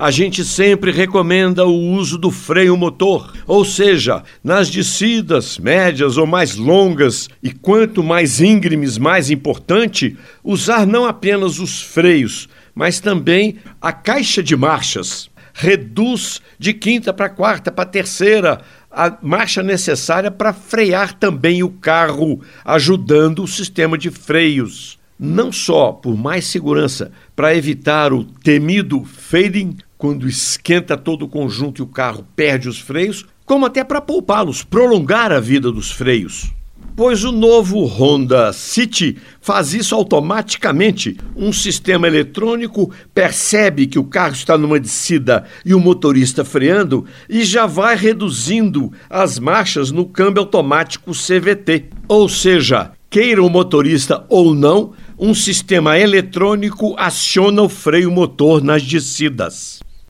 a gente sempre recomenda o uso do freio motor, ou seja, nas descidas médias ou mais longas e quanto mais íngremes, mais importante, usar não apenas os freios, mas também a caixa de marchas. Reduz de quinta para quarta para terceira a marcha necessária para frear também o carro, ajudando o sistema de freios. Não só por mais segurança, para evitar o temido fading, quando esquenta todo o conjunto e o carro perde os freios, como até para poupá-los, prolongar a vida dos freios pois o novo Honda City faz isso automaticamente. Um sistema eletrônico percebe que o carro está numa descida e o motorista freando e já vai reduzindo as marchas no câmbio automático CVT. Ou seja, queira o motorista ou não, um sistema eletrônico aciona o freio motor nas descidas.